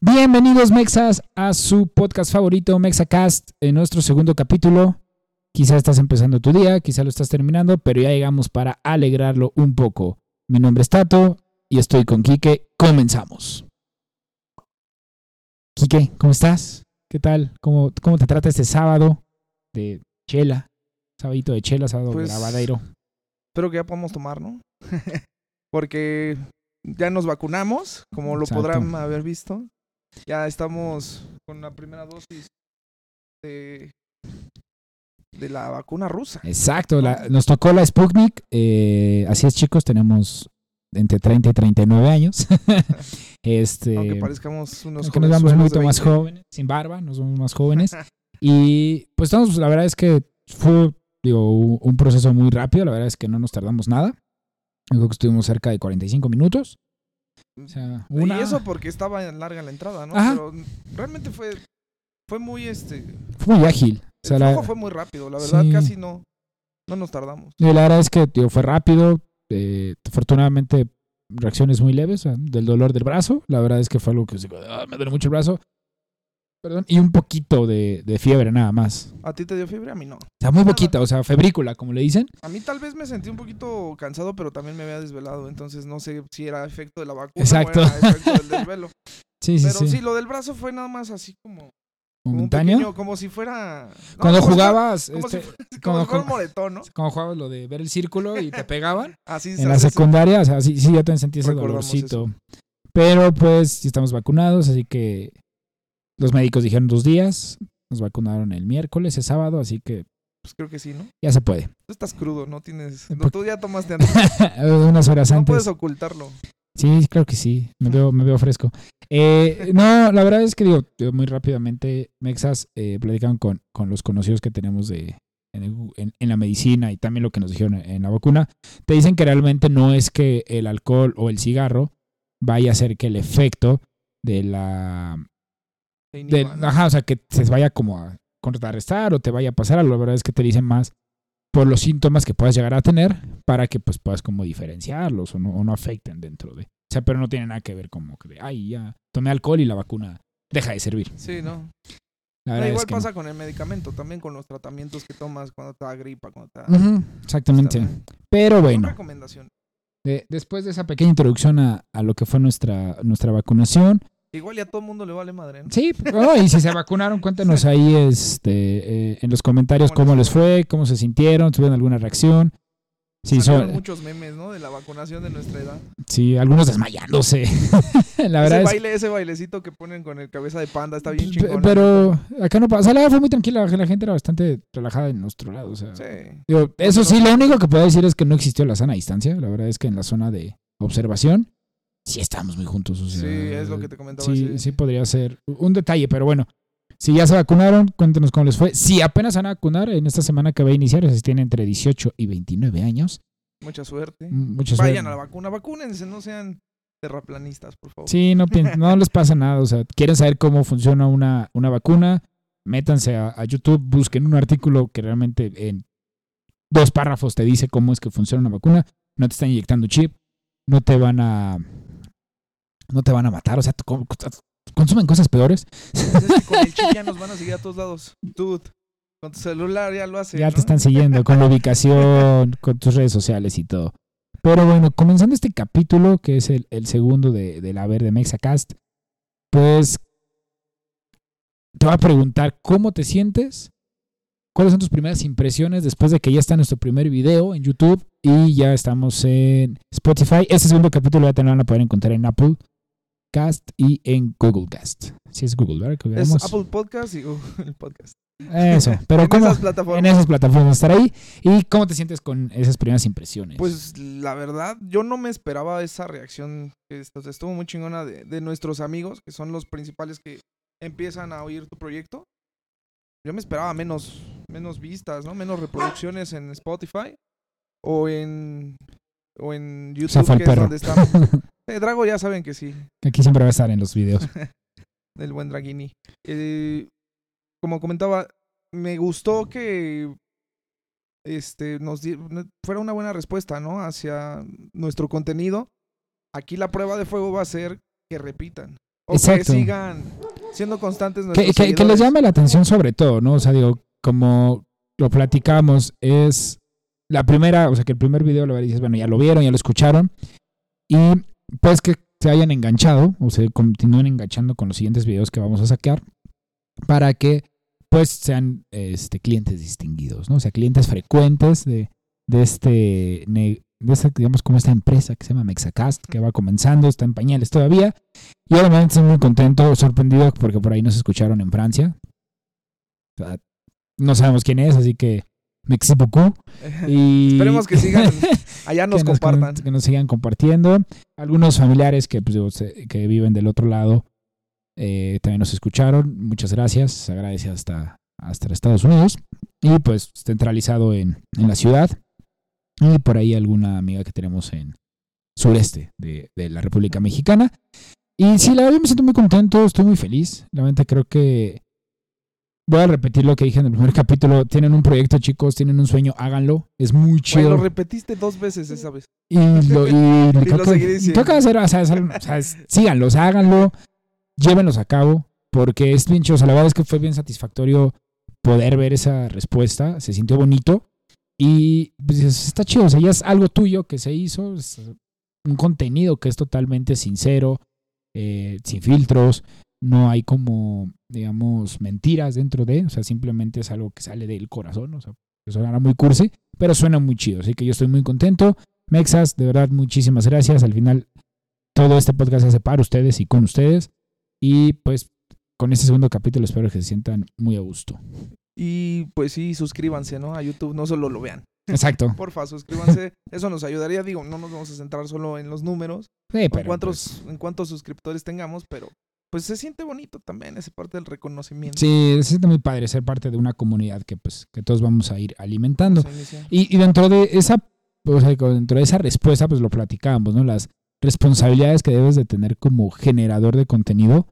Bienvenidos Mexas a su podcast favorito Mexacast en nuestro segundo capítulo. Quizá estás empezando tu día, quizá lo estás terminando, pero ya llegamos para alegrarlo un poco. Mi nombre es Tato y estoy con Quique. Comenzamos. Quique, ¿cómo estás? ¿Qué tal? ¿Cómo, cómo te trata este sábado de chela? Sabadito de chela, sábado Pues, de lavadero. Espero que ya podamos tomar, ¿no? Porque ya nos vacunamos, como lo Exacto. podrán haber visto. Ya estamos con la primera dosis de, de la vacuna rusa. Exacto, la- nos tocó la Sputnik. eh, así es, chicos, tenemos entre 30 y 39 años. este, Aunque parezcamos unos aunque nos vemos un poquito más 20. jóvenes, sin barba, nos vemos más jóvenes. y pues estamos, la verdad es que fue digo, un proceso muy rápido, la verdad es que no nos tardamos nada. Creo que estuvimos cerca de 45 minutos. O sea, una... Y eso porque estaba larga la entrada, ¿no? Ajá. Pero realmente fue, fue muy este. fue muy ágil. O sea, el la, fue muy rápido, la verdad, Sí. casi no, no nos tardamos. y la verdad es que digo, fue rápido. eh, afortunadamente, reacciones muy leves del dolor del brazo. La verdad es que fue algo que ah, me duele mucho el brazo. Perdón, y un poquito de, de fiebre nada más. ¿A ti te dio fiebre? A mí no. O sea, muy poquita, o sea, febrícula, como le dicen. A mí tal vez me sentí un poquito cansado, pero también me había desvelado, entonces no sé si era efecto de la vacuna Exacto. o era efecto del desvelo. Sí, sí, pero sí. sí. lo del brazo fue nada más así como, Momentáneo. pequeño, como si fuera... no, Cuando como jugabas, como, este, si, fuera, como como- si fuera un moretón, ¿no? cuando jugabas lo de ver el círculo y te pegaban. Así en la secundaria, o sea, sí, sí, yo también sentí ese dolorcito. Pero pues, sí estamos vacunados, así que los médicos dijeron dos días. Nos vacunaron el miércoles, el sábado, así que Pues creo que sí, ¿no? ya se puede. Tú estás crudo, no tienes... Un No, tú ya tomaste antes. Unas horas No antes. puedes ocultarlo. Sí, creo que sí. Me veo, me veo fresco. Eh, no, la verdad es que digo, muy rápidamente, Mexas eh, platicaron con, con los conocidos que tenemos de, en, en- en la medicina y también lo que nos dijeron en la vacuna. Te dicen que realmente no es que el alcohol o el cigarro vaya a hacer que el efecto de la... Ajá, o sea, que se vaya como a contrarrestar o te vaya a pasar algo. La verdad es que te dicen más por los síntomas que puedas llegar a tener para que pues puedas como diferenciarlos o no, o no afecten dentro de. O sea, pero no tiene nada que ver como que de, ay, ya tomé alcohol y la vacuna deja de servir. Sí, ¿no? La No, igual es que no. pasa con el medicamento, también con los tratamientos que tomas cuando te da gripa, cuando te da... Exactamente. Pero bueno, de- después de esa pequeña introducción a, a lo que fue nuestra, nuestra vacunación, Igual ya a todo el mundo le vale madre, ¿no? Sí, oh, y si se vacunaron, cuéntenos ahí este, eh, en los comentarios ¿Cómo cómo les fue, cómo se sintieron, tuvieron alguna reacción. Sí, son, muchos memes, ¿no? De la vacunación de nuestra edad. sí, algunos desmayándose. La verdad ese es baile, ese bailecito que ponen con el cabeza de panda está bien chingón. Pero acá no pasa. La verdad fue muy tranquila. La gente era bastante relajada en nuestro lado. O sea, Sí. digo, eso sí, lo único que puedo decir es que no existió la sana distancia. La verdad es que en la zona de observación sí estábamos muy juntos. O sea, Sí, es lo que te comentaba. Sí, sí podría ser un detalle, pero bueno. Si ya se vacunaron, cuéntenos cómo les fue. Si apenas van a vacunar en esta semana que va a iniciar, o sea, si tienen entre 18 y 29 años, Mucha suerte. mm, mucha Vayan suerte. a la vacuna, vacúnense, no sean terraplanistas, por favor. Sí, no, no les pasa nada. O sea, quieren saber cómo funciona una, una vacuna, métanse a, a YouTube, busquen un artículo que realmente en dos párrafos te dice cómo es que funciona una vacuna. No te están inyectando chip, no te van a no te van a matar, o sea, consumen cosas peores. Pues es que con el chip ya nos van a seguir a todos lados. Dude, con tu celular ya lo hace. ya ¿no? te están siguiendo con la ubicación, con tus redes sociales y todo. Pero bueno, comenzando este capítulo, que es el, el segundo de, de la Verde Mexacast, pues te voy a preguntar cómo te sientes, cuáles son tus primeras impresiones después de que ya está nuestro primer video en YouTube y ya estamos en Spotify. Este segundo capítulo ya te lo van a poder encontrar en Apple Cast y en Google Cast. Si es Google, ¿verdad? Que Es. Apple Podcast y Google Podcast. Eso, pero en ¿cómo? esas plataformas. en esas plataformas estar ahí. ¿Y cómo te sientes con esas primeras impresiones? Pues la verdad, yo no me esperaba esa reacción. Esto, estuvo muy chingona de, de nuestros amigos, que son los principales que empiezan a oír tu proyecto. Yo me esperaba menos, menos vistas, ¿no? Menos reproducciones en Spotify o en, o en YouTube, que es perro. donde estamos. Eh, Drago ya saben que sí, Aquí siempre va a estar en los videos. el buen Dragini. Eh, como comentaba, me gustó que este nos di- fuera una buena respuesta, ¿no? Hacia nuestro contenido. Aquí la prueba de fuego va a ser que repitan. O Exacto. que sigan siendo constantes que, que- que les llame la atención sobre todo, ¿no? O sea, digo, como lo platicamos, es la primera, o sea, que el primer video lo dices, bueno, ya lo vieron, ya lo escucharon, y pues que se hayan enganchado o se continúen enganchando con los siguientes videos que vamos a sacar para que pues sean este, clientes distinguidos, ¿no? O sea, clientes frecuentes de, de este, de esta, digamos, como esta empresa que se llama Mexacast, que va comenzando, está en pañales todavía. Y obviamente estoy muy contento, sorprendido, porque por ahí nos escucharon en Francia. No sabemos quién es, así que beaucoup. Y... Esperemos que sigan, allá nos que nos, compartan. que nos sigan compartiendo. Algunos familiares que, pues, que viven del otro lado eh, también nos escucharon. Muchas gracias. Se agradece hasta, hasta Estados Unidos. Y pues centralizado en, en la ciudad. Y por ahí alguna amiga que tenemos en sureste de, de la República Mexicana. Y sí, la verdad me siento muy contento, estoy muy feliz. La verdad creo que voy a repetir lo que dije en el primer capítulo. Tienen un proyecto, chicos, tienen un sueño, háganlo. Es muy Güey, chido. lo repetiste dos veces esa vez. Y lo, y creo, lo que, seguiré diciendo. creo que va a ser, o sea, o sea, es- síganlo, o sea, háganlo, llévenlos a cabo, porque es bien chido. O sea, la verdad es que fue bien satisfactorio poder ver esa respuesta, se sintió bonito y pues, dices, está chido, o sea, ya es algo tuyo que se hizo, es un contenido que es totalmente sincero, eh, sin filtros, no hay como, digamos, mentiras dentro de, o sea, simplemente es algo que sale del corazón, o sea, eso suena muy cursi, pero suena muy chido, así que yo estoy muy contento. Mexas, de verdad, muchísimas gracias. Al final, todo este podcast se hace para ustedes y con ustedes. Y pues, con este segundo capítulo espero que se sientan muy a gusto. Y pues sí, suscríbanse, ¿no? A YouTube, no solo lo vean. Exacto. Porfa, suscríbanse. Eso nos ayudaría. Digo, no nos vamos a centrar solo en los números, Sí, en cuántos, pues, en cuántos suscriptores tengamos, pero pues se siente bonito también esa parte del reconocimiento. sí, se siente muy padre ser parte de una comunidad que pues que todos vamos a ir alimentando. Y, y dentro de esa, o sea, dentro de esa respuesta, pues lo platicábamos, ¿no? Las responsabilidades que debes de tener como generador de contenido.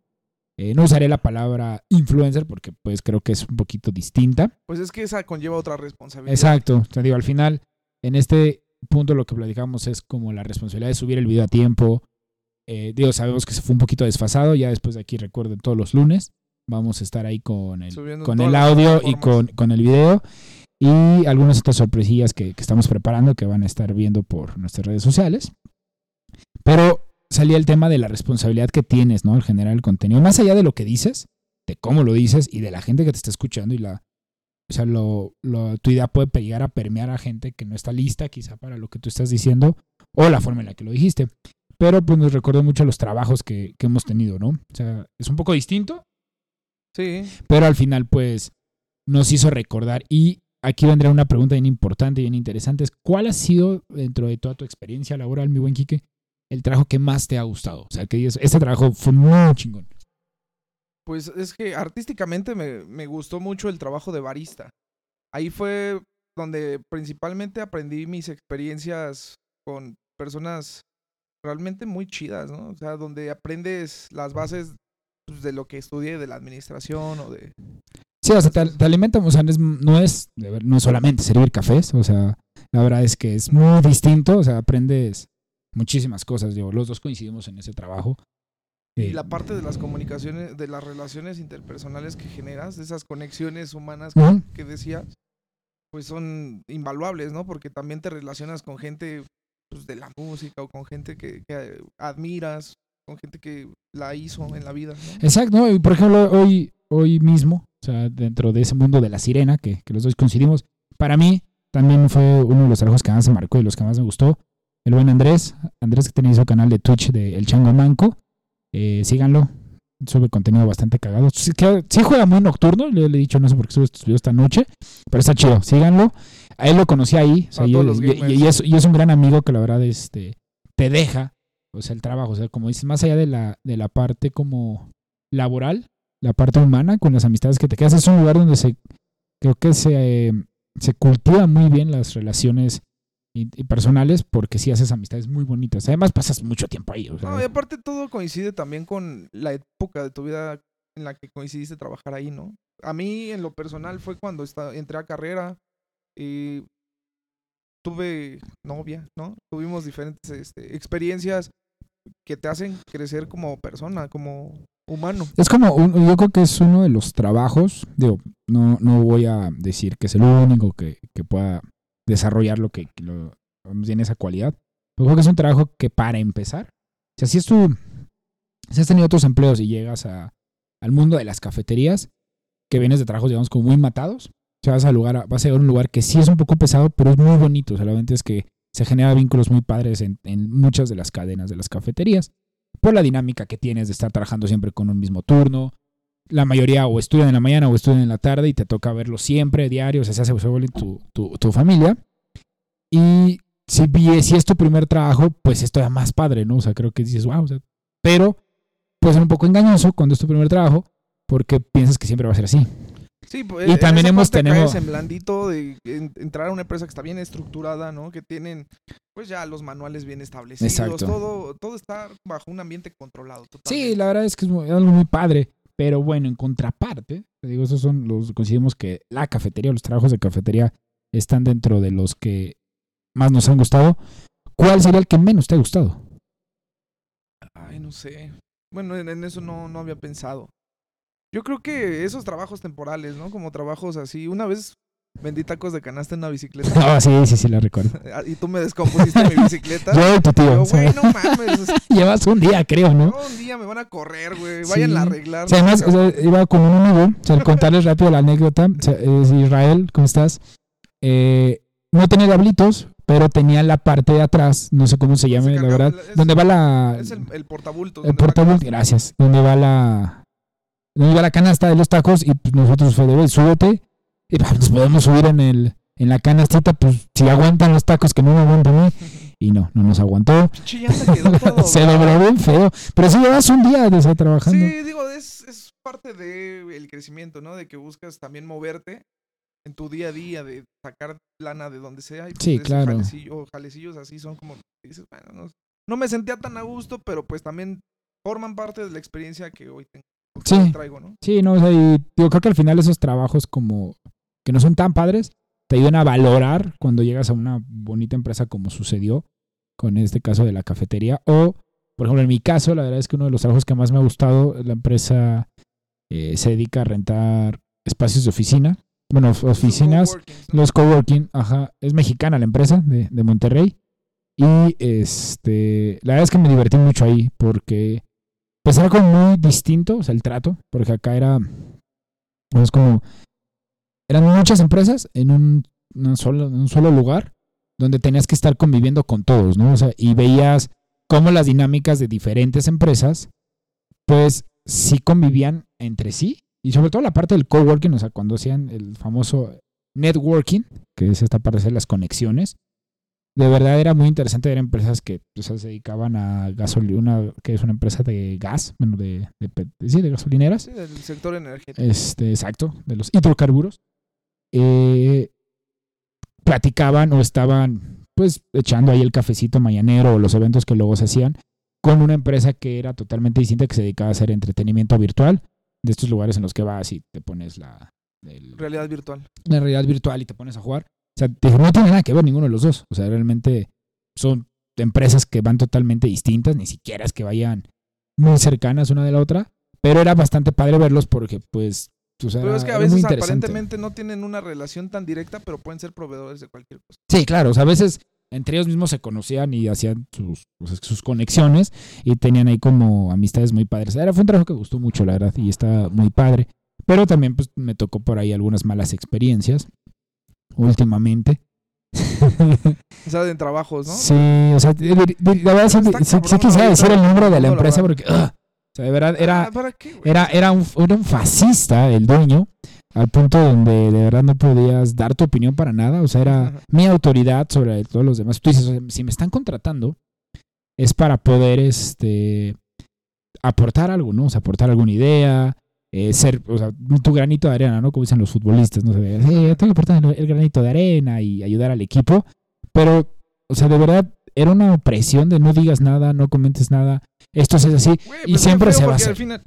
Eh, no usaré la palabra influencer porque pues creo que es un poquito distinta. Pues es que esa conlleva otra responsabilidad. Exacto. Te digo, al final, en este punto lo que platicamos es como la responsabilidad de subir el video a tiempo. Eh, digo, sabemos que se fue un poquito desfasado. Ya después de aquí, recuerden, todos los lunes vamos a estar ahí con el, Subiendo con el audio y con, con el video. Y algunas otras sorpresillas que, que estamos preparando que van a estar viendo por nuestras redes sociales. Pero salía el tema de la responsabilidad que tienes, ¿no? Al generar el contenido. Más allá de lo que dices, de cómo lo dices y de la gente que te está escuchando y la. O sea, lo, lo- tu idea puede llegar a permear a gente que no está lista quizá para lo que tú estás diciendo o la forma en la que lo dijiste. Pero pues nos recordó mucho los trabajos que, que hemos tenido, ¿no? O sea, es un poco distinto, Sí. pero al final pues nos hizo recordar y aquí vendrá una pregunta bien importante y bien interesante es ¿cuál ha sido dentro de toda tu experiencia laboral, mi buen Quique, el trabajo que más te ha gustado? O sea, que digas, este trabajo fue muy chingón. Pues es que artísticamente me, me gustó mucho el trabajo de barista. Ahí fue donde principalmente aprendí mis experiencias con personas realmente muy chidas, ¿no? O sea, donde aprendes las bases pues, de lo que estudié, de la administración o de... Sí, o sea, te, te alimenta, o sea, no es, no es, solamente servir cafés, o sea, la verdad es que es muy distinto, o sea, aprendes muchísimas cosas, digo, los dos coincidimos en ese trabajo. Y Eh, la parte de las comunicaciones, de las relaciones interpersonales que generas, de esas conexiones humanas que, ujú. que decías, pues son invaluables, ¿no? Porque también te relacionas con gente pues, de la música o con gente que, admiras, con gente que la hizo en la vida, ¿no? Exacto, y por ejemplo, hoy, hoy mismo, o sea, dentro de ese mundo de la sirena, que, que los dos coincidimos, para mí también fue uno de los trabajos que más me marcó y los que más me gustó. El buen Andrés, Andrés que tiene su canal de Twitch de El Chango Manco, eh, síganlo, sube contenido bastante cagado. Sí, juega muy nocturno, le, he dicho, no sé por qué sube estos esta noche, pero está chido, síganlo. A él lo conocí ahí, o sea, y, es, y es un gran amigo que la verdad este, te deja, o sea, el trabajo, o sea, como dices, más allá de la, de la parte como laboral, la parte humana, con las amistades que te quedas, es un lugar donde se, creo que se, eh, se cultiva muy bien las relaciones y, y personales porque sí haces amistades muy bonitas. Además pasas mucho tiempo ahí. o sea, No, y aparte todo coincide también con la época de tu vida en la que coincidiste trabajar ahí, ¿no? A mí, en lo personal, fue cuando entré a carrera y tuve novia, ¿no? Tuvimos diferentes este, experiencias que te hacen crecer como persona, como humano. Es como, un- yo creo que es uno de los trabajos, digo, no, no voy a decir que es el único que, que pueda desarrollar lo que, tiene esa cualidad, pero creo que es un trabajo que para empezar, si es tu, si has tenido otros empleos y llegas a, al mundo de las cafeterías, que vienes de trabajos, digamos, como muy matados, sea, vas a, lugar, vas a llegar a un lugar que sí es un poco pesado, pero es muy bonito, solamente es que se generan vínculos muy padres en, en muchas de las cadenas de las cafeterías por la dinámica que tienes de estar trabajando siempre con un mismo turno. La mayoría o estudian en la mañana o estudian en la tarde y te toca verlo siempre, diario, o sea, se hace tu, tu, tu familia. Y si, si es tu primer trabajo, pues es todavía más padre, ¿no? O sea, creo que dices, wow, o sea, pero puede ser un poco engañoso cuando es tu primer trabajo porque piensas que siempre va a ser así. Sí, pues, Y también hemos tenido- en blandito de en- entrar a una empresa que está bien estructurada, ¿no? Que tienen, pues ya los manuales bien establecidos. Exacto. Todo, todo está bajo un ambiente controlado. Sí, la verdad es que es algo muy padre. Pero bueno, en contraparte, te digo, esos son los, consideramos que la cafetería, los trabajos de cafetería están dentro de los que más nos han gustado. ¿Cuál sería el que menos te ha gustado? Ay, no sé. Bueno, en, en eso no, no había pensado. Yo creo que esos trabajos temporales, ¿no? Como trabajos así. Una vez vendí tacos de canasta en una bicicleta. Ah, sí, sí, sí, la recuerdo. y tú me descompusiste mi bicicleta. Yo y tu tío. Yo, güey, no mames. llevas un día, creo, ¿no? no, un día me van a correr, güey. Vayan Sí. a arreglar. O sea, además, o sea, iba con un amigo, o sea, contarles rápido la anécdota. O sea, es Israel, ¿cómo estás? Eh, no tenía diablitos, pero tenía la parte de atrás, no sé cómo se llame, la verdad, es- donde va la... es el, el portabultos. El canasta. gracias. Donde va la. Donde va la canasta de los tacos y pues, nosotros fue de, "Güey, súbete. Y pues, nos podemos subir en el en la canastita, pues si aguantan los tacos que no me aguantan a mí. Y no, no nos aguantó. Pinche llanta quedó todo Se dobló bien feo. Pero si llevas un día de estar trabajando. Sí, digo, es, es parte del crecimiento, ¿no? De que buscas también moverte en tu día a día, de sacar lana de donde sea. Y pues Sí, claro. jalecillo- jalecillos así son como, dices, bueno, no, no me sentía tan a gusto, pero pues también forman parte de la experiencia que hoy tengo. Sí. hoy traigo, ¿no? Sí, no, o sea, y digo, creo que al final esos trabajos como que no son tan padres, te ayudan a valorar cuando llegas a una bonita empresa como sucedió con este caso de la cafetería. O, por ejemplo, en mi caso, la verdad es que uno de los trabajos que más me ha gustado, la empresa eh, se dedica a rentar espacios de oficina. Bueno, oficinas, los coworking, ajá, es mexicana la empresa de, de Monterrey. Y este, la verdad es que me divertí mucho ahí porque pues era como muy distinto, o sea, el trato, porque acá era, es como, eran muchas empresas en un, en un solo lugar donde tenías que estar conviviendo con todos, ¿no? O sea, y veías cómo las dinámicas de diferentes empresas, pues sí convivían entre sí, y sobre todo la parte del coworking, o sea, cuando hacían el famoso networking, que es esta parte de las conexiones, de verdad era muy interesante ver empresas que o sea, se dedicaban a gasolina, que es una empresa de gas, bueno, de, de, pe- sí, de gasolineras, Sí, del sector energético. este, exacto, de los hidrocarburos, eh, platicaban o estaban pues echando ahí el cafecito mañanero o los eventos que luego se hacían con una empresa que era totalmente distinta que se dedicaba a hacer entretenimiento virtual de estos lugares en los que vas y te pones la, el- Realidad virtual. la realidad virtual y te pones a jugar. O sea, no tiene nada que ver ninguno de los dos. O sea, realmente son empresas que van totalmente distintas, ni siquiera es que vayan muy cercanas una de la otra, pero era bastante padre verlos porque, pues, o sea, Pero es que a veces aparentemente no tienen una relación tan directa, pero pueden ser proveedores de cualquier cosa. Sí, claro, o sea, a veces entre ellos mismos se conocían y hacían sus, sus conexiones y tenían ahí como amistades muy padres. Era, fue un trabajo que gustó mucho, la verdad, y está muy padre. Pero también pues me tocó por ahí algunas malas experiencias últimamente. O sea, en trabajos, ¿no? Sí, o sea, de, de- de- la verdad sí, quisiera decir el nombre de la empresa porque, o sea, de verdad era, Ah, ¿Para qué, güey? era, era, un, era un fascista el dueño, al punto donde de verdad no podías dar tu opinión para nada. O sea, era Ajá. mi autoridad sobre todos los demás. Tú dices, o sea, si me están contratando, es para poder este aportar algo, ¿no? O sea, aportar alguna idea, eh, ser, o sea, tu granito de arena, ¿no? Como dicen los futbolistas, ¿no? sé, "Sí, yo tengo que aportar el- granito de arena y ayudar al equipo. Pero, o sea, de verdad, era una presión de no digas nada, no comentes nada. Esto es así. Y siempre se va a hacer. al final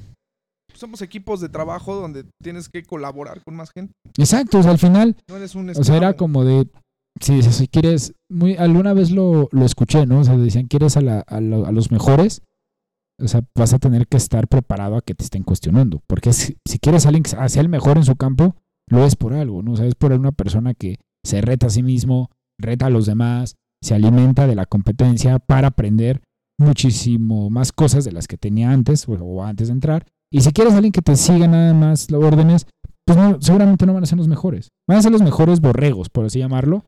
somos equipos de trabajo donde tienes que colaborar con más gente. Exacto, o sea, al final No eres un O sea, era como de, si si quieres, muy, alguna vez lo, lo escuché, ¿no? O sea, decían, quieres a, la- a, lo- a los mejores, o sea, vas a tener que estar preparado a que te estén cuestionando. Porque si, si quieres alguien que sea el mejor en su campo, lo es por algo, ¿no? O sea, es por una persona que se reta a sí mismo, reta a los demás, se alimenta de la competencia para aprender muchísimo más cosas de las que tenía antes o, antes de entrar. Y si quieres alguien que te siga nada más las órdenes, pues seguramente no van a ser los mejores. Van a ser los mejores borregos, por así llamarlo,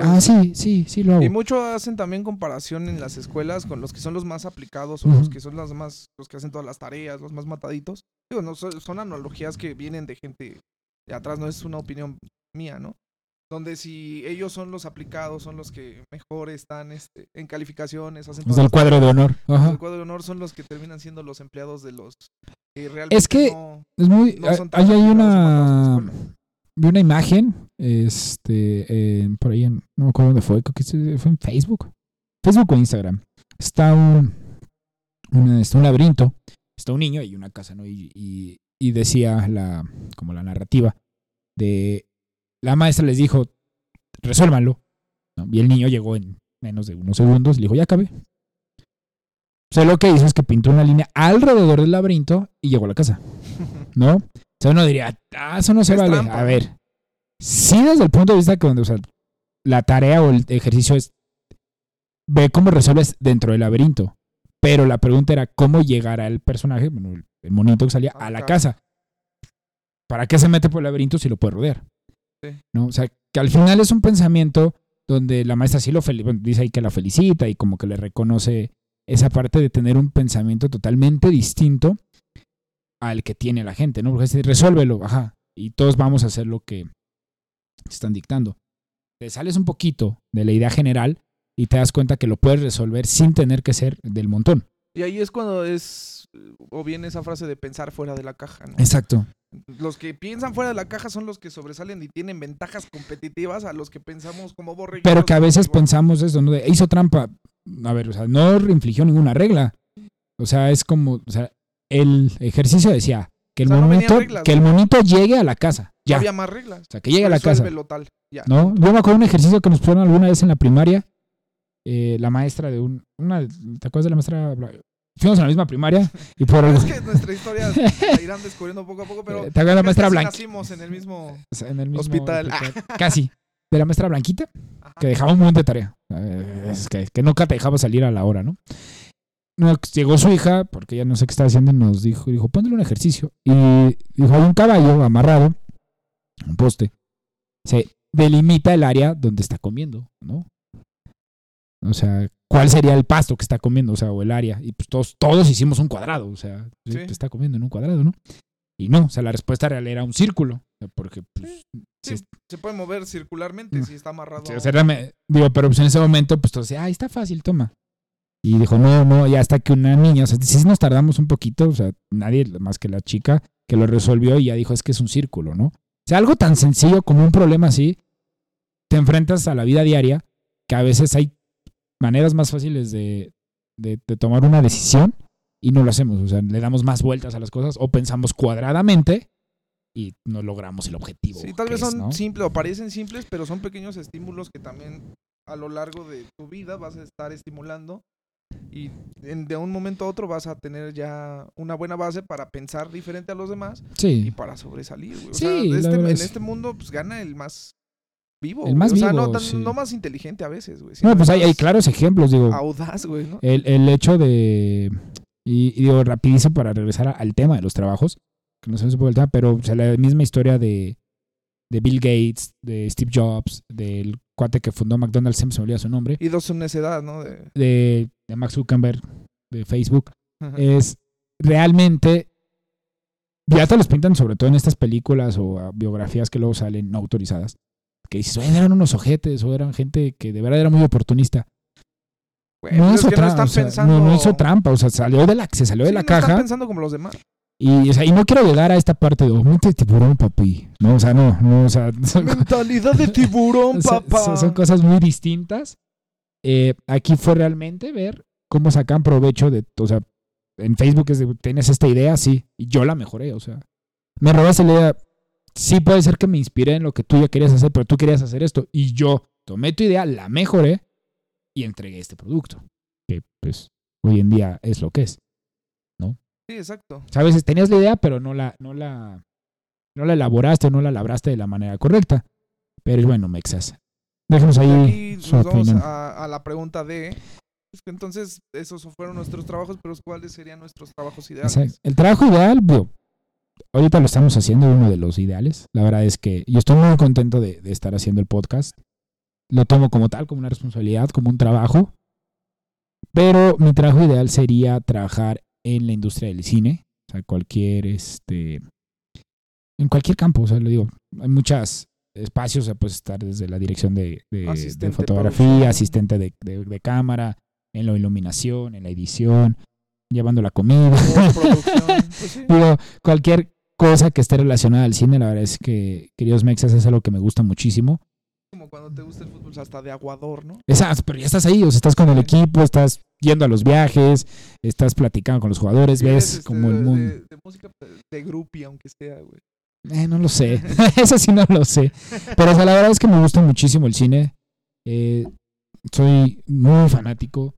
ah, sí, sí, sí lo hago. Y mucho hacen también comparación en las escuelas con los que son los más aplicados o los que son los más, los que hacen todas las tareas, los más mataditos. Digo, no, son, analogías que vienen de gente de atrás, no es una opinión mía, ¿no? Donde si ellos son los aplicados, son los que mejor están este, en calificaciones, hacen el cuadro de honor. Ajá. El cuadro de honor son los que terminan siendo los empleados de los que realmente es que es muy, hay una vi una imagen, este, por ahí, en, no me acuerdo dónde fue, creo que fue en Facebook, Facebook o Instagram. Está un, está un laberinto, está un niño y una casa, ¿no? Y, y, decía la, como la narrativa de, la maestra les dijo, resuélvanlo. Y el niño llegó en menos de unos segundos y le dijo, ya acabé. O lo que hizo es que pintó una línea alrededor del laberinto y llegó a la casa, ¿no? sea, uno diría, ah, eso no se vale. A ver, sí desde el punto de vista que o sea, la tarea o el ejercicio es ve cómo resuelves dentro del laberinto. Pero la pregunta era cómo llegará el personaje, bueno, el monito que salía, a la casa. ¿Para qué se mete por el laberinto si lo puede rodear? ¿No? O sea, que al final es un pensamiento donde la maestra sí lo dice ahí que la felicita y como que le reconoce esa parte de tener un pensamiento totalmente distinto al que tiene la gente, ¿no? Porque es resuélvelo, ajá, y todos vamos a hacer lo que están dictando. Te sales un poquito de la idea general y te das cuenta que lo puedes resolver sin tener que ser del montón. Y ahí es cuando es, o viene esa frase de pensar fuera de la caja, ¿no? Exacto. Los que piensan fuera de la caja son los que sobresalen y tienen ventajas competitivas a los que pensamos como borregos. Pero que a veces pensamos eso, ¿no? De, hizo trampa. A ver, o sea, no infligió ninguna regla. O sea, es como, o sea, el ejercicio decía que el, monito, que el monito llegue a la casa. Ya. No había más reglas. O sea, que llegue a la casa. ¿No? Yo me acuerdo un ejercicio que nos pusieron alguna vez en la primaria. Eh, la maestra de un. Una, ¿Te acuerdas de la maestra? Fuimos a la misma primaria y por Es que nuestra historia la irán descubriendo poco a poco, pero. ¿Te acuerdas de la maestra Blanca? Nacimos en el mismo, en el mismo hospital. Casi. De la maestra Blanquita, que dejaba un montón de tarea. Eh, es que, que nunca te dejaba salir a la hora, ¿no? No, llegó su hija, porque ella no sé qué estaba haciendo, y nos dijo, dijo, ponle un ejercicio. Y dijo, hay un caballo amarrado, un poste. Se delimita el área donde está comiendo, ¿no? O sea, ¿cuál sería el pasto que está comiendo? O sea, o el área. Y pues todos, todos hicimos un cuadrado, o sea, está comiendo en un cuadrado, ¿no? Y no, o sea, la respuesta real era un círculo. Porque, pues, se puede mover circularmente si está amarrado. o sea, digo, pero pues en ese momento, pues todos decían, ah, está fácil, toma. Y dijo, no, no, ya hasta que una niña, o sea, si nos tardamos un poquito, o sea, nadie más que la chica que lo resolvió y ya dijo, es que es un círculo, ¿no? O sea, algo tan sencillo como un problema así, te enfrentas a la vida diaria, que a veces hay maneras más fáciles de, de, tomar una decisión y no lo hacemos, o sea, le damos más vueltas a las cosas o pensamos cuadradamente y no logramos el objetivo. Sí, tal vez son simples o parecen simples, pero son pequeños estímulos que también a lo largo de tu vida vas a estar estimulando y de un momento a otro vas a tener ya una buena base para pensar diferente a los demás y para sobresalir. Este, en este mundo pues gana el más vivo. El más o sea, no, más inteligente a veces, güey. No, pues hay, claros ejemplos, digo. Audaz, güey, ¿no? El, hecho de... Y, digo, rapidísimo para regresar al tema de los trabajos, que no sé si el tema, pero la misma historia de, de Bill Gates, de Steve Jobs, del cuate que fundó McDonald's, siempre se me olvida su nombre. Y dos su necedad, ¿no? De... de... Max Zuckerberg, de Facebook. Es realmente. Ya te los pintan, sobre todo en estas películas o ah, biografías que luego salen no autorizadas. Que dices, eran unos ojetes o eran gente que de verdad era muy oportunista. no, hizo trampa, no, hizo trampa, o sea, salió de la, se salió de la caja. Están pensando como los demás. Y, o sea, y no quiero llegar a esta parte de oh, mente de tiburón, papi. No, o sea, no, no, o sea. Mentalidad de tiburón, papá. Son, cosas muy distintas. Eh, aquí fue realmente ver cómo sacan provecho de. O sea, en Facebook es tienes esta idea, sí. Y yo la mejoré, o sea. Me robaste la idea. Sí, puede ser que me inspiré en lo que tú ya querías hacer, pero tú querías hacer esto. Y yo tomé tu idea, la mejoré y entregué este producto. Que, pues, hoy en día es lo que es. Sí, exacto. Veces tenías la idea, pero no la, no la, no la elaboraste o no la labraste de la manera correcta. Pero bueno, Mexas. Déjenos ahí su nos vamos a, a la pregunta de. entonces, esos fueron nuestros trabajos, pero ¿cuáles serían nuestros trabajos ideales? Exacto. El trabajo ideal, digo, ahorita lo estamos haciendo, uno de los ideales. La verdad es que yo estoy muy contento de, de estar haciendo el podcast. Lo tomo como tal, como una responsabilidad, como un trabajo. Pero mi trabajo ideal sería trabajar en la industria del cine. O sea, cualquier, este, en cualquier campo, o sea, lo digo, hay muchos espacios, o sea, puedes estar desde la dirección de, de- de Asistente de fotografía, asistente de, de- cámara, en la iluminación, en la edición, llevando la comida. Pues sí. Digo, cualquier cosa que esté relacionada al cine, la verdad es que, queridos mexas, es algo que me gusta muchísimo. Como cuando te gusta el fútbol, hasta de aguador, ¿no? Exacto, pero ya estás ahí, o sea, estás con el equipo, estás yendo a los viajes, estás platicando con los jugadores, Sí, ves este, como el mundo. De, música de, de groupie, aunque sea, güey. Eh, no lo sé, eso sí no lo sé. Pero o sea, la verdad es que me gusta muchísimo el cine. Eh, soy muy fanático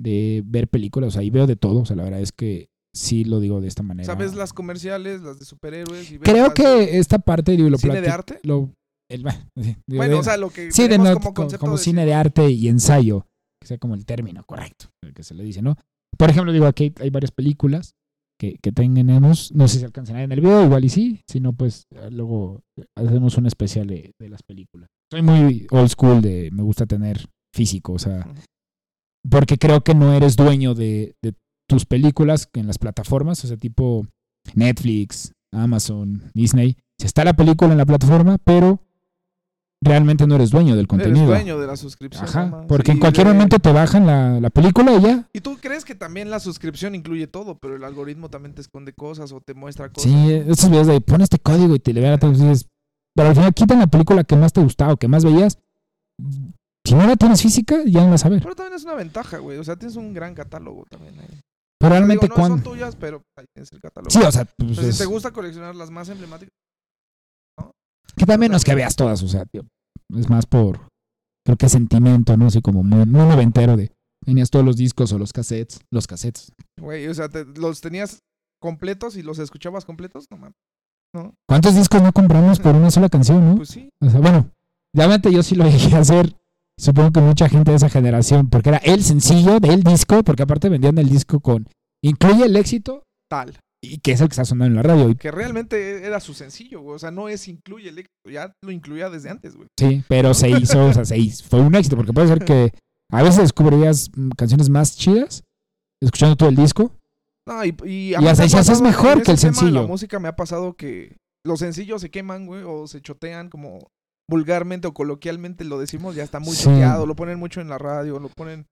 de ver películas, o sea, y veo de todo, o sea, la verdad es que sí lo digo de esta manera. ¿Sabes las comerciales, las de superhéroes? Y Creo que esta parte, digo, lo ¿Cine de arte? Lo, el- bueno, sí, digo, Bueno, de- o sea, lo que Sí, de no- como como, concepto como de cine de arte y ensayo, que sea como el término correcto, el que se le dice, ¿no? Por ejemplo, digo, aquí hay varias películas que, que tenemos, no sé si alcanzan a ver en el video, igual y sí, si no, pues eh, luego hacemos un especial de, de las películas. Soy muy old school de, me gusta tener físico, o sea, porque creo que no eres dueño de, de tus películas en las plataformas, o sea, tipo Netflix, Amazon, Disney. Si está la película en la plataforma, pero realmente no eres dueño del Eres contenido. dueño de la suscripción. Ajá, porque en cualquier de- momento te bajan la, la película y ya. Y tú crees que también la suscripción incluye todo, pero el algoritmo también te esconde cosas o te muestra cosas. Sí, ¿no? esos videos de pon este código y te libera a todos pero al final quitan la película que más te gustaba o que más veías. Si no la tienes física, ya no la vas a ver. Pero también es una ventaja, güey. O sea, tienes un gran catálogo también ahí. Pero Digo, realmente no cuando... son tuyas, pero ahí tienes el catálogo. Sí, o sea, pues, si te gusta coleccionar las más emblemáticas, que también no es que veas todas, o sea, tío, es más por, creo que sentimiento, ¿no? Así como muy, muy noventero de, tenías todos los discos o los cassettes, los cassettes. güey, o sea, te- los tenías completos y los escuchabas completos, no mames. ¿Cuántos discos no compramos por una sola canción, no? Pues sí. O sea, bueno, realmente yo sí lo llegué a hacer. Supongo que mucha gente de esa generación, porque era el sencillo del disco, porque aparte vendían el disco con incluye el éxito Tal. Y que es el que está sonando en la radio. Y, Que realmente era su sencillo, güey. O sea, no es incluye el éxito. Ya lo incluía desde antes, güey. sí, pero se hizo, o sea, se hizo, fue un éxito, porque puede ser que a veces descubrías mm, canciones más chidas escuchando todo el disco. No, y, y, Y a hasta decías, es mejor que el sencillo. La música me ha pasado que los sencillos se queman, güey, o se chotean como vulgarmente o coloquialmente lo decimos, ya está muy Sí. choteado, lo ponen mucho en la radio, lo ponen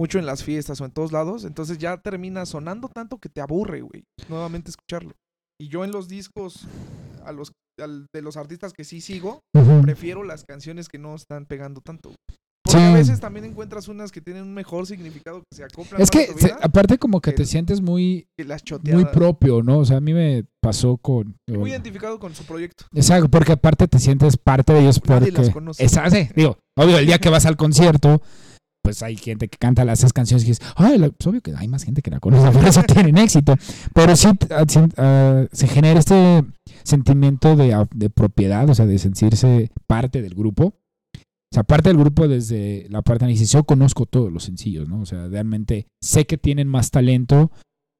mucho en las fiestas o en todos lados, entonces ya termina sonando tanto que te aburre, güey, nuevamente escucharlo. Y yo en los discos a los al- de los artistas que sí sigo, prefiero las canciones que no están pegando tanto. Porque Sí. a veces también encuentras unas que tienen un mejor significado que se acoplan Es que tu se- vida aparte como que te sientes muy, las muy propio, ¿no? O sea, a mí me pasó con... Muy identificado con su proyecto. Exacto, porque aparte te sientes parte de ellos porque... las conoce. Exacto, sí, digo, obvio, el día que vas al concierto, pues hay gente que canta esas canciones y la- pues obvio que hay más gente que la conoce, por eso tienen éxito. Pero sí ah, ah, se genera este sentimiento de, ah, de propiedad, o sea, de sentirse parte del grupo. O sea, parte del grupo desde la parte de yo conozco todos los sencillos, ¿no? O sea, realmente sé que tienen más talento.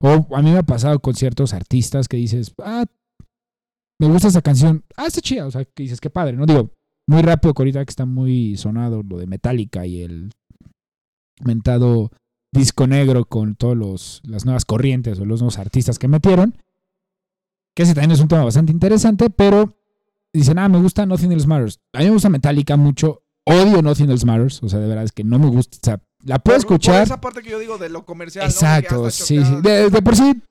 O a mí me ha pasado con ciertos artistas que dices, ah, me gusta esa canción, ah, está chida, o sea, que dices, qué padre, ¿no? Digo, muy rápido, que ahorita que está muy sonado lo de Metallica y el mentado disco negro con todas las nuevas corrientes o los nuevos artistas que metieron. Que ese también es un tema bastante interesante, pero dicen, ah, me gusta Nothing Else Matters. A mí me gusta Metallica mucho, odio Nothing Else Matters, o sea, de verdad es que no me gusta, o sea, la puedo Por- por escuchar. esa parte que yo digo de lo comercial. Exacto, sí, sí. de por sí,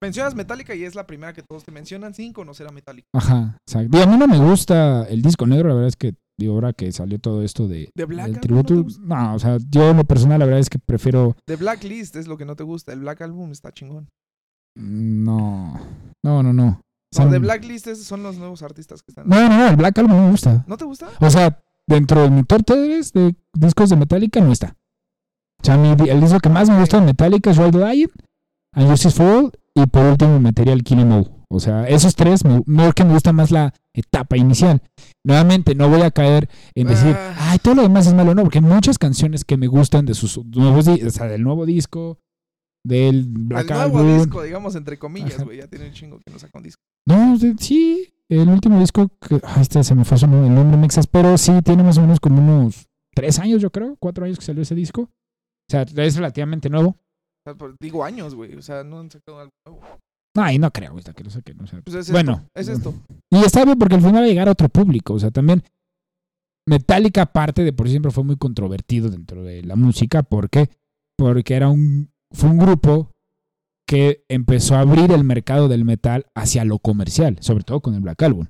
Mencionas Metallica y es la primera que todos te mencionan sin conocer a Metallica. ajá, exacto. Digo, a mí no me gusta el disco negro, la verdad es que, digo, ahora que salió todo esto de, ¿De Black del tributo, no o sea, yo en lo personal, la verdad es que prefiero, The Blacklist es lo que no te gusta. El Black Album está chingón. no, no, no, no. O sea, No, The Blacklist son los nuevos artistas que están. No, no, no, el Black Album no me gusta. ¿No te gusta? O sea, dentro de mi top 3 de discos de Metallica no está. O sea, mi- el disco que más me gusta de Metallica es Ride the Lion. And Justice for All y por último metería el Killing Mo. O sea, esos tres, me, me, que me gusta más la etapa inicial. Nuevamente, no voy a caer en decir, Ah. ay, todo lo demás es malo, no, porque hay muchas canciones que me gustan de sus nuevos, o sea, del nuevo disco, del Black el nuevo Album. disco, digamos, entre comillas, güey. Ya tiene un chingo que no saca un disco. No, sí, el último disco, que, ay, este se me fue el nombre mexas, pero sí tiene más o menos como unos tres años, yo creo, cuatro años que salió ese disco. O sea, es relativamente nuevo. Digo años, güey. O sea, no han sacado algo nuevo. Ay, no creo, güey, que lo saquen, o sea, Pues es Bueno. esto. Es esto. Y está bien porque al final va a llegar a otro público. O sea, también Metallica, aparte de por siempre fue muy controvertido dentro de la música. ¿Por qué? Porque era un, fue un grupo que empezó a abrir el mercado del metal hacia lo comercial, sobre todo con el Black Album.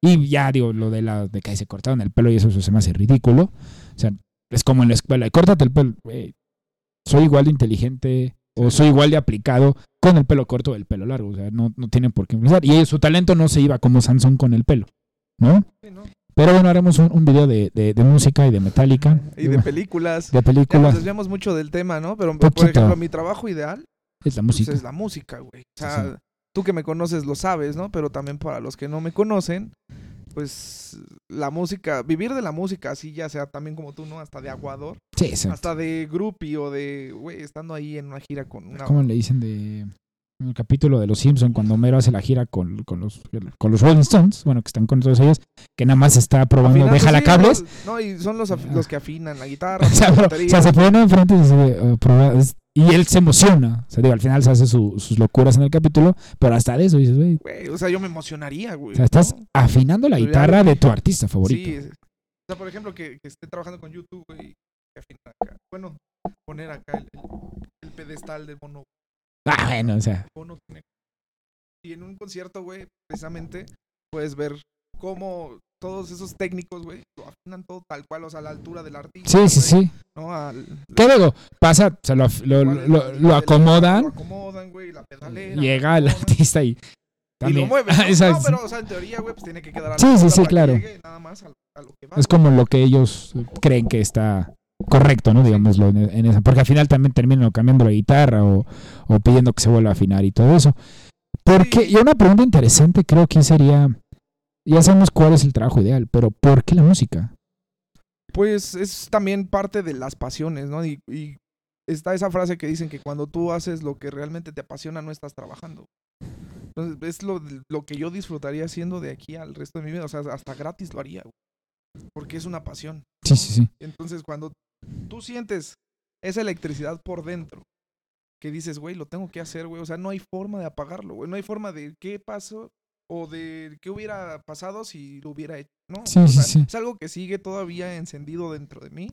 Y ya digo, lo de la de que se cortaron el pelo y eso, eso se me hace ridículo. O sea, es como en la escuela, córtate el pelo. güey, soy igual de inteligente o soy igual de aplicado con el pelo corto o el pelo largo. O sea, no, no tienen por qué influenciar. Y su talento no se iba como Sansón con el pelo, ¿no? Sí, ¿no? Pero bueno, haremos un, un video de, de- de música y de Metallica. Y de películas. de Ya nos películas. desviamos mucho del tema, ¿no? Pero, Poquito. por ejemplo, mi trabajo ideal Es la pues, música. es la música, güey. O sea, Sí, sí. tú que me conoces lo sabes, ¿no? Pero también para los que no me conocen, pues la música, vivir de la música, así ya sea también como tú, ¿no? Hasta de aguador, Sí, sí. hasta de groupie o de, güey, estando ahí en una gira con una... ¿Cómo le dicen de en el capítulo de Los Simpson cuando Homero hace la gira con, con los con los Rolling Stones, bueno, que están con todos ellos, que nada más está probando afinando, deja la sí, cables. No, no, y son los, afi- los que afinan la guitarra, O sea, la pero- batería. o sea, se pone enfrente y, dice, "Oh, prueba", es- y él se emociona. O sea, digo, al final se hace su- sus locuras en el capítulo, pero hasta de eso dices, güey, o sea, yo me emocionaría, güey. o sea, estás ¿no? afinando la guitarra de tu artista favorito. Sí, o sea, por ejemplo, que, que esté trabajando con YouTube, güey, acá. Bueno, poner acá el, pedestal de mono. Ah, bueno, o sea, mono tiene- Y en un concierto, güey, precisamente, puedes ver cómo todos esos técnicos, güey, lo afinan todo tal cual, o sea, a la altura del artista. sí, sí, sí. ¿no? Al- ¿Qué digo? Pasa, o sea, lo, lo- acomodan, Lo acomodan, güey, la pedalera. llega el artista y Y lo también. mueven. ¿no? Pero, o sea, en teoría, güey, pues tiene que quedar a la Sí, sí, sí, claro. llegue nada más a, a lo que va. Es como lo que ellos creen que está correcto, ¿no? Digámoslo en, en esa. Porque al final también terminan cambiando la guitarra o, o pidiendo que se vuelva a afinar y todo eso. Porque, y una pregunta interesante creo que sería, ya sabemos cuál es el trabajo ideal, pero ¿por qué la música? Pues es también parte de las pasiones, ¿no? Y, y está esa frase que dicen que cuando tú haces lo que realmente te apasiona, no estás trabajando. Entonces, es lo, lo que yo disfrutaría haciendo de aquí al resto de mi vida. O sea, hasta gratis lo haría, güey. Porque es una pasión. Sí, sí, sí. Entonces, cuando tú sientes esa electricidad por dentro, que dices, güey, lo tengo que hacer, güey. O sea, no hay forma de apagarlo, güey. No hay forma de qué pasó o de qué hubiera pasado si lo hubiera hecho, ¿no? Sí, O sí, sea, sí. Es algo que sigue todavía encendido dentro de mí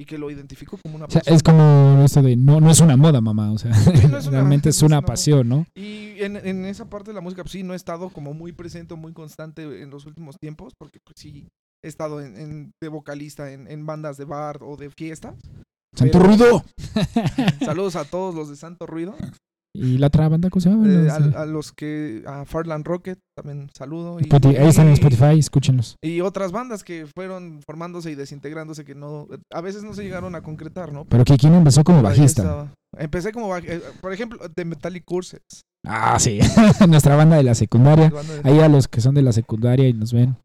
y que lo identifico como una O sea, pasión. es como esto de, no, no es una moda, mamá, o sea, no es una- realmente es una pasión, ¿no? Y en, en esa parte de la música, pues sí, no he estado como muy presente muy constante en los últimos tiempos, porque pues sí he estado en, en- de vocalista en, en bandas de bar o de fiestas. ¡Santo ruido! Saludos a todos los de Santo Ruido. ¿Y la otra banda cómo se llama? Eh, a, a los que a Farland Rocket también saludo y, Spotify- ahí están en Spotify, escúchenlos. y otras bandas que fueron formándose y desintegrándose que no a veces no se llegaron a concretar no Pero Kikín empezó como bajista. empecé como baj- eh, por ejemplo de Metallic Courses Ah, sí. Nuestra banda de la secundaria. de- Ahí a los que son de la secundaria y nos ven,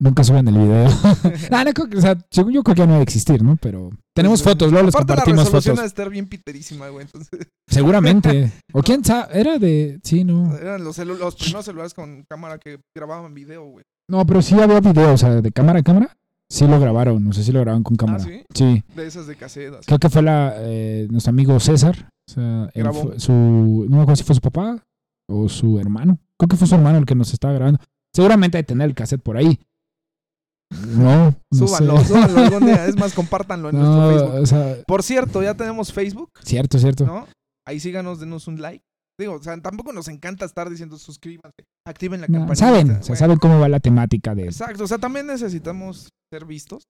nunca suben el video. Ah, no, creo que- o sea, según yo creo que ya no debe existir, ¿no? Pero tenemos Pues, fotos, luego les aparte la compartimos resolución fotos. estar bien piterísima güey entonces Seguramente. O quién sabe, era de... Sí, no. eran los, celu- los primeros celulares con cámara que grababan video güey No, pero sí había video, o sea, de cámara a cámara. Sí lo grabaron, no sé si lo grabaron con cámara. ¿sí? Sí. de esas de cassette así. Creo que fue la, eh, nuestro amigo César. O sea, él Grabó. fue- su, no me acuerdo si fue su papá o su hermano. Creo que fue su hermano el que nos estaba grabando. Seguramente hay que tener el cassette por ahí. No, no súbanlo sé. súbanlo algún día es más compártanlo en No, nuestro Facebook o sea, por cierto ya tenemos Facebook cierto, cierto. ¿no? Ahí síganos, denos un like. Digo, o sea, tampoco nos encanta estar diciendo suscríbanse, activen la campanita. saben, o sea, saben cómo va la temática de Exacto, o sea, también necesitamos ser vistos,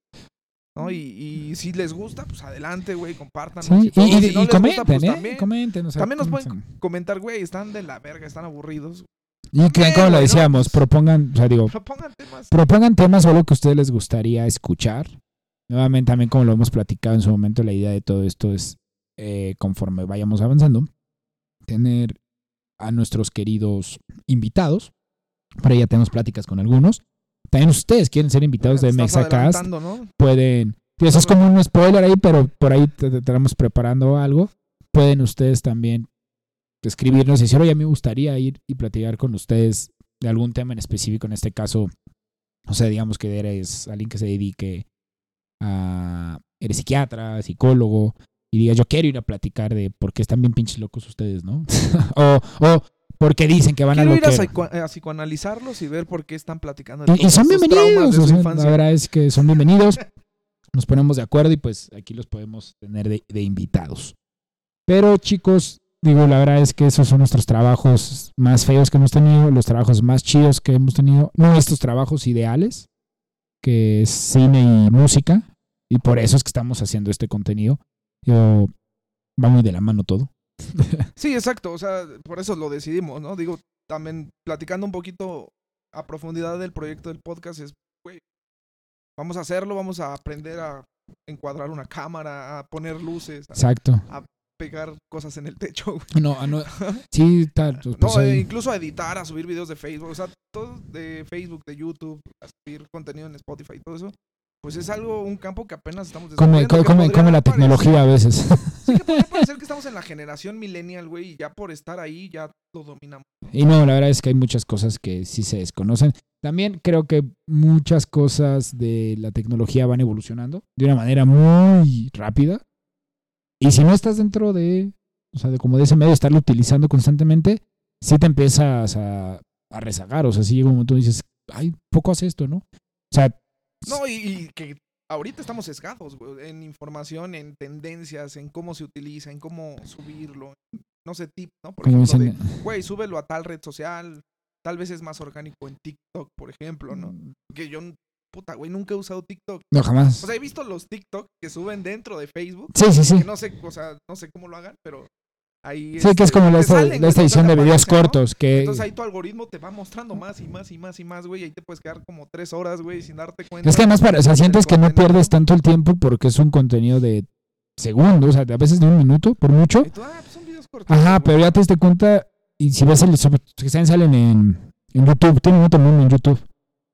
¿no? Y, y si les gusta, pues adelante, güey, compártanos. Sí, y, Si no y les gusta, comenten, pues ¿eh? también, Comenten, o sea, también nos pueden comenten. comentar, güey, están de la verga, están aburridos. Y que, como lo decíamos, propongan, o sea, digo, Propongan temas. propongan temas o algo que a ustedes les gustaría escuchar. Nuevamente, también como lo hemos platicado en su momento, la idea de todo esto es, eh, conforme vayamos avanzando, tener a nuestros queridos invitados. Por ahí ya tenemos pláticas con algunos. También ustedes quieren ser invitados de Mexacast. Pueden. Eso es como un spoiler ahí, pero por ahí estamos preparando algo. Pueden ustedes también escribirnos y decir, oye, a mí me gustaría ir y platicar con ustedes de algún tema en específico. En este caso, o sea, digamos que eres alguien que se dedique a. Eres psiquiatra, psicólogo, y digas, yo quiero ir a platicar de por qué están bien pinches locos ustedes, ¿no? o, o porque dicen que van Quiero a ir a, psico- a psicoanalizarlos y ver por qué están platicando. de Y, son bienvenidos, de o sea, la verdad es que son bienvenidos. Nos ponemos de acuerdo y pues aquí los podemos tener de, de invitados. Pero chicos, digo, la verdad es que esos son nuestros trabajos más feos que hemos tenido, los trabajos más chidos que hemos tenido, no estos trabajos ideales, que es cine y música, y por eso es que estamos haciendo este contenido. Yo, va muy de la mano todo. Sí, exacto. O sea, por eso lo decidimos, ¿no? Digo, también platicando un poquito a profundidad del proyecto del podcast es, güey, vamos a hacerlo, vamos a aprender a encuadrar una cámara, a poner luces, a Exacto. Pegar cosas en el techo, güey. No, no, sí, tal. pues, No, ahí- incluso a editar, a subir videos de Facebook, o sea, todo de Facebook, de YouTube, a subir contenido en Spotify y todo eso, pues es algo, un campo que apenas estamos come- podría come la tecnología a veces. Sí, que podría parecer que estamos en la generación millennial, güey, y ya por estar ahí ya lo dominamos. Y no, la verdad es que hay muchas cosas que sí se desconocen. También creo que muchas cosas de la tecnología van evolucionando de una manera muy rápida. Y si no estás dentro de, o sea, de como de ese medio, estarlo utilizando constantemente, sí te empiezas a, a rezagar. O sea, sí llega un momento y dices, ay, poco hace esto, ¿no? O sea, No, y, y que ahorita estamos sesgados, güey, en información, en tendencias, en cómo se utiliza, en cómo subirlo, no sé, tip, ¿no? Por como ejemplo, dicen, de, güey, súbelo a tal red social, tal vez es más orgánico en TikTok, por ejemplo, ¿no? Que yo, puta, güey, nunca he usado TikTok. no, jamás. O sea, he visto los TikTok que suben dentro de Facebook, Sí, sí, sí. que no sé, o sea, no sé cómo lo hagan, pero ahí... Sí, que es este, como la, salen, la güey, edición de videos aparecen, ¿no? cortos que... Entonces ahí tu algoritmo te va mostrando más y más y más y más y más, y güey. Ahí te puedes quedar como tres horas, güey, sin darte cuenta. Es que además, para, o sea, sientes que no pierdes tanto el tiempo porque es un contenido de segundos, o sea, a veces de un minuto, por mucho. Tú, ah, pues son videos cortos. Ajá, pero ya te diste cuenta, y si ves el que salen salen en, en YouTube, tienen nombre en YouTube.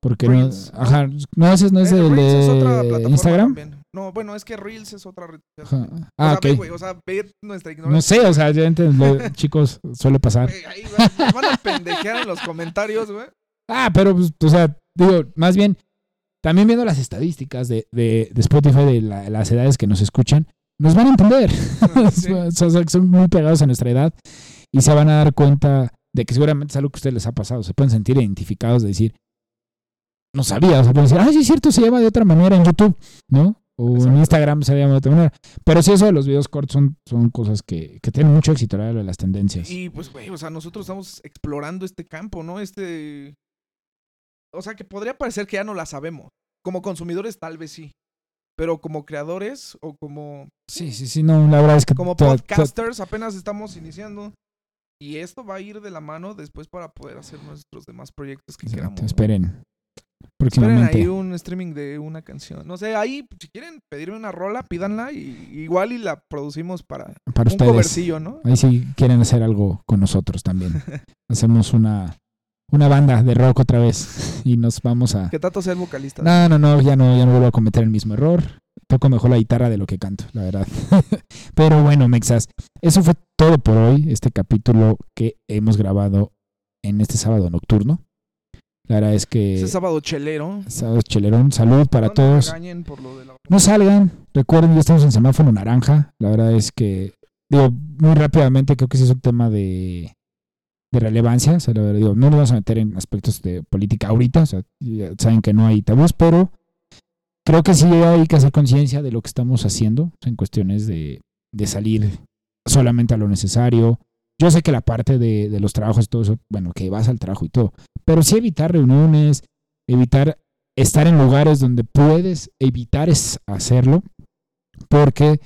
Porque no, Reels, ¿no? ajá, no, ese no es Eh, el Reels es otra de Instagram. también. No, bueno, es que Reels es otra red social. O Ah, sea, ok. o sea, ve nuestra No ignorancia. sé, o sea, ya entiendo, chicos, suele pasar. Ahí va- nos van a pendejear en los comentarios, güey. Ah, pero, pues, o sea, digo, más bien, también viendo las estadísticas de, de, de Spotify, de la- las edades que nos escuchan, nos van a entender. Sí. O sea, son muy pegados a nuestra edad y se van a dar cuenta de que seguramente es algo que a ustedes les ha pasado. Se pueden sentir identificados de decir, no sabía, o sea, pueden decir, ah, sí es cierto, se llama de otra manera en YouTube, ¿no? O en. Instagram se llama de otra manera. Pero sí, eso de los videos cortos son, son cosas que, que tienen mucho éxito, la verdad, de las tendencias. Y pues, güey, o sea, nosotros estamos explorando este campo, ¿no? Este. O sea, que podría parecer que ya no la sabemos. Como consumidores, tal vez sí. Pero como creadores o como, Sí, sí, sí, no, la verdad es que... como podcasters apenas estamos iniciando. Y esto va a ir de la mano después para poder hacer nuestros demás proyectos que Exacto, queramos. ¿no? esperen. Próximamente. ahí un streaming de una canción. No sé, ahí, si quieren pedirme una rola, pídanla y igual y la producimos para para un covercillo, ¿no? Ahí sí quieren hacer algo con nosotros también. Hacemos una, una banda de rock otra vez y nos vamos a... Que Tato sea el vocalista. No, no, no, ya no, ya no vuelvo a cometer el mismo error. Toco mejor la guitarra de lo que canto, la verdad. Pero bueno, Mexas, eso fue todo por hoy, este capítulo que hemos grabado en este sábado nocturno. La verdad es que... Ese sábado chelero. Sábado chelerón, salud para No todos. por lo de la- No salgan, recuerden, ya estamos en semáforo naranja. La verdad es que, digo, muy rápidamente, creo que sí es un tema de, de relevancia. O sea, la verdad, digo, no nos vamos a meter en aspectos de política ahorita, o sea, ya saben que no hay tabús, pero creo que sí hay que hacer conciencia de lo que estamos haciendo o sea, en cuestiones de, de salir solamente a lo necesario. Yo sé que la parte de, de los trabajos y todo eso, bueno, que vas al trabajo y todo, pero sí evitar reuniones, evitar estar en lugares donde puedes evitar es hacerlo, porque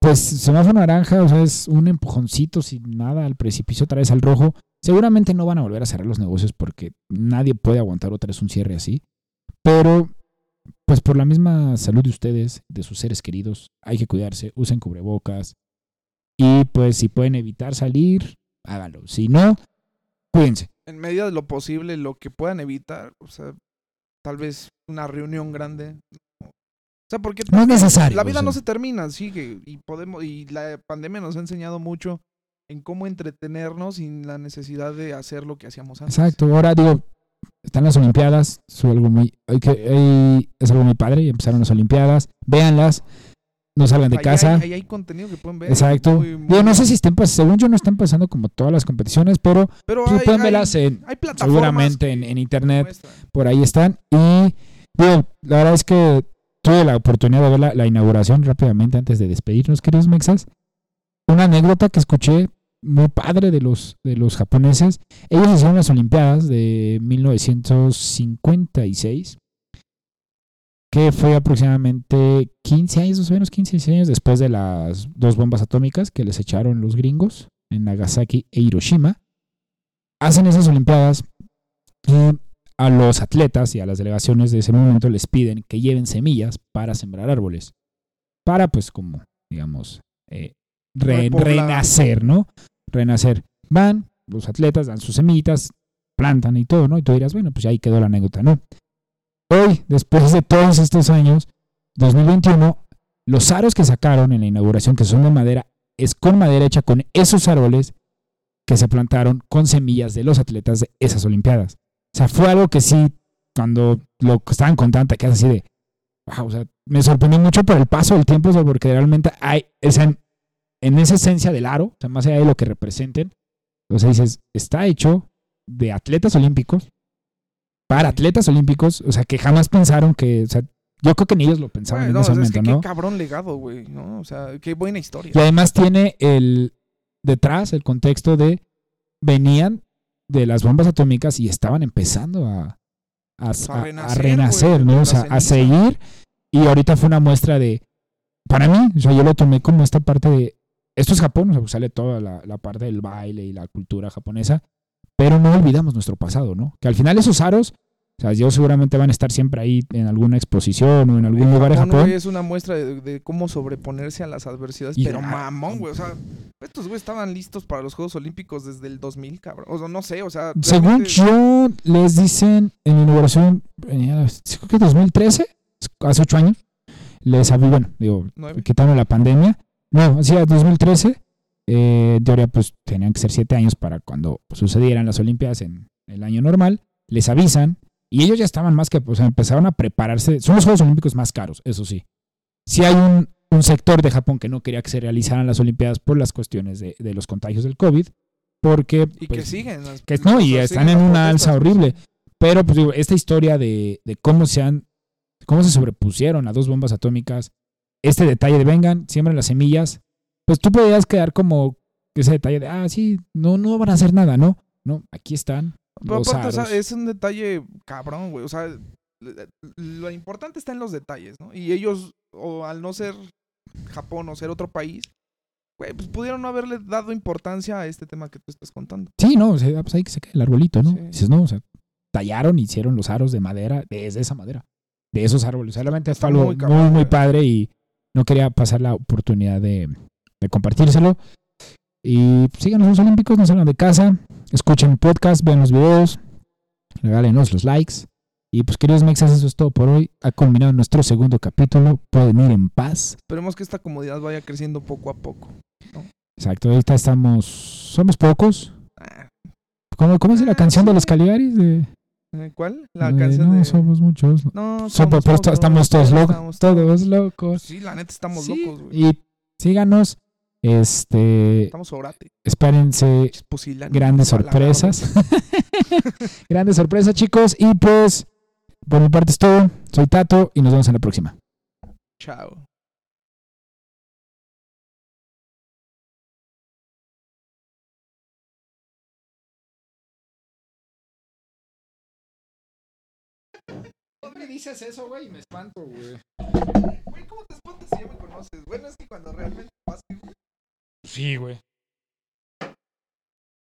pues semáforo naranja, o sea, es un empujoncito sin nada al precipicio otra vez al rojo. Seguramente no van a volver a cerrar los negocios porque nadie puede aguantar otra vez un cierre así, pero pues por la misma salud de ustedes, de sus seres queridos, hay que cuidarse, usen cubrebocas y pues si pueden evitar salir, háganlo. Si no, cuídense. En medida de lo posible, lo que puedan evitar, o sea, tal vez una reunión grande. O sea, porque No es necesario. la vida o no sea. se termina, sigue. Y podemos, y la pandemia nos ha enseñado mucho en cómo entretenernos sin la necesidad de hacer lo que hacíamos antes. Exacto. Ahora digo, están las Olimpiadas, es algo muy, es algo muy padre. Empezaron las Olimpiadas, véanlas, no salgan de Ahí casa. Hay, ahí hay contenido que pueden ver. Exacto. muy- muy- Digo, no sé si estén pas- según yo no están pasando como todas las competiciones, pero Pero pues, hay, pueden verlas en, seguramente en, internet, muestran. por ahí están. Y digo, la verdad es que tuve la oportunidad de ver la, la inauguración rápidamente antes de despedirnos, queridos mexas. Una anécdota que escuché muy padre de los, de los japoneses. Ellos hicieron las Olimpiadas de 1956, que fue aproximadamente 15 años, más o menos 15 16 años después de las dos bombas atómicas que les echaron los gringos en Nagasaki e Hiroshima. Hacen esas Olimpiadas y a los atletas y a las delegaciones de ese momento les piden que lleven semillas para sembrar árboles. Para, pues, como, digamos, eh, re- renacer, ¿no? Renacer. Van, los atletas dan sus semillitas, plantan y todo, ¿no? Y tú dirás, bueno, pues ahí quedó la anécdota, ¿no? Hoy, después de todos estos años, 2021, los aros que sacaron en la inauguración, que son de madera, es con madera hecha con esos árboles que se plantaron con semillas de los atletas de esas Olimpiadas. O sea, fue algo que sí, cuando lo estaban contando, te quedas así de, wow, o sea, me sorprendió mucho por el paso del tiempo, o sea, porque realmente hay, esa, en, en esa esencia del aro, o sea, más allá de lo que representen, o sea, dices, está hecho de atletas olímpicos, para atletas olímpicos, o sea, que jamás pensaron que, o sea, yo creo que ni ellos lo pensaban en ese es momento, que ¿no? qué cabrón legado, güey, ¿no? O sea, qué buena historia. Y además tiene el detrás el contexto de venían de las bombas atómicas y estaban empezando a, a, a renacer, ¿no? O sea, a seguir. Y ahorita fue una muestra de, para mí, o sea, yo lo tomé como esta parte de, esto es Japón, o sea, pues sale toda la, la parte del baile y la cultura japonesa, pero no olvidamos nuestro pasado, ¿no? Que al final esos aros, o sea, yo seguramente van a estar siempre ahí en alguna exposición o en algún lugar de Japón, es una muestra de, de cómo sobreponerse a las adversidades. Y- pero ah, mamón, güey. O sea, estos güey estaban listos para los Juegos Olímpicos desde el 2000, cabrón. O sea, no sé, o sea. Según realmente- yo, les dicen en la inauguración, eh, creo que 2013, hace ocho años, les bueno, digo, quitaron la pandemia. No, hacía 2013. Eh, en teoría, pues tenían que ser siete años para cuando sucedieran las Olimpiadas en el año normal. Les avisan y ellos ya estaban más que, sea, empezaron a prepararse. Son los Juegos Olímpicos más caros, eso sí. Sí hay un, un sector de Japón que no quería que se realizaran las Olimpiadas por las cuestiones de, de los contagios del COVID, porque Y que pues, siguen. las- que no, y están en una alza horrible. Pero, pues digo, esta historia de, de cómo se han, cómo se sobrepusieron a dos bombas atómicas, este detalle de vengan, siembran las semillas, pues tú podrías quedar como ese detalle de, ah, sí, no, no van a hacer nada, ¿no? No, aquí están Pero los aparte, o sea, aros. es un detalle cabrón, güey. O sea, lo importante está en los detalles, ¿no? Y ellos, o al no ser Japón o ser otro país, güey, pues pudieron no haberle dado importancia a este tema que tú estás contando. Sí, no, o sea, pues ahí que se cae el arbolito, ¿no? Sí. Dices, no, o sea, tallaron, hicieron los aros de madera, desde esa madera, de esos árboles. Solamente fue algo muy muy, muy padre y no quería pasar la oportunidad de, de compartírselo. Y síganos los Olímpicos, no salgan de casa, escuchen el podcast, vean los videos, regálenos los likes. Y pues, queridos mexas, eso es todo por hoy. Ha culminado nuestro segundo capítulo. Pueden ir en paz. Esperemos que esta comodidad vaya creciendo poco a poco. Exacto, ahorita estamos, somos pocos. Ah, ¿Cómo, cómo es la Ah, canción de los Caligaris? De, ¿eh? ¿Cuál? La de, canción no de... somos muchos. No, So- somos pero estamos todos locos. estamos Todos locos. Sí, la neta estamos Sí, locos, güey. Y síganos. Este, Estamos sobrate. espérense grandes sorpresas. grandes sorpresas, chicos. Y pues, por mi parte es todo. Soy Tato y nos vemos en la próxima. Chao. ¿Por qué dices eso, güey? Me espanto, güey. Güey, ¿cómo te espantas si ya me conoces? Bueno, es que cuando realmente pasa, Sí, güey.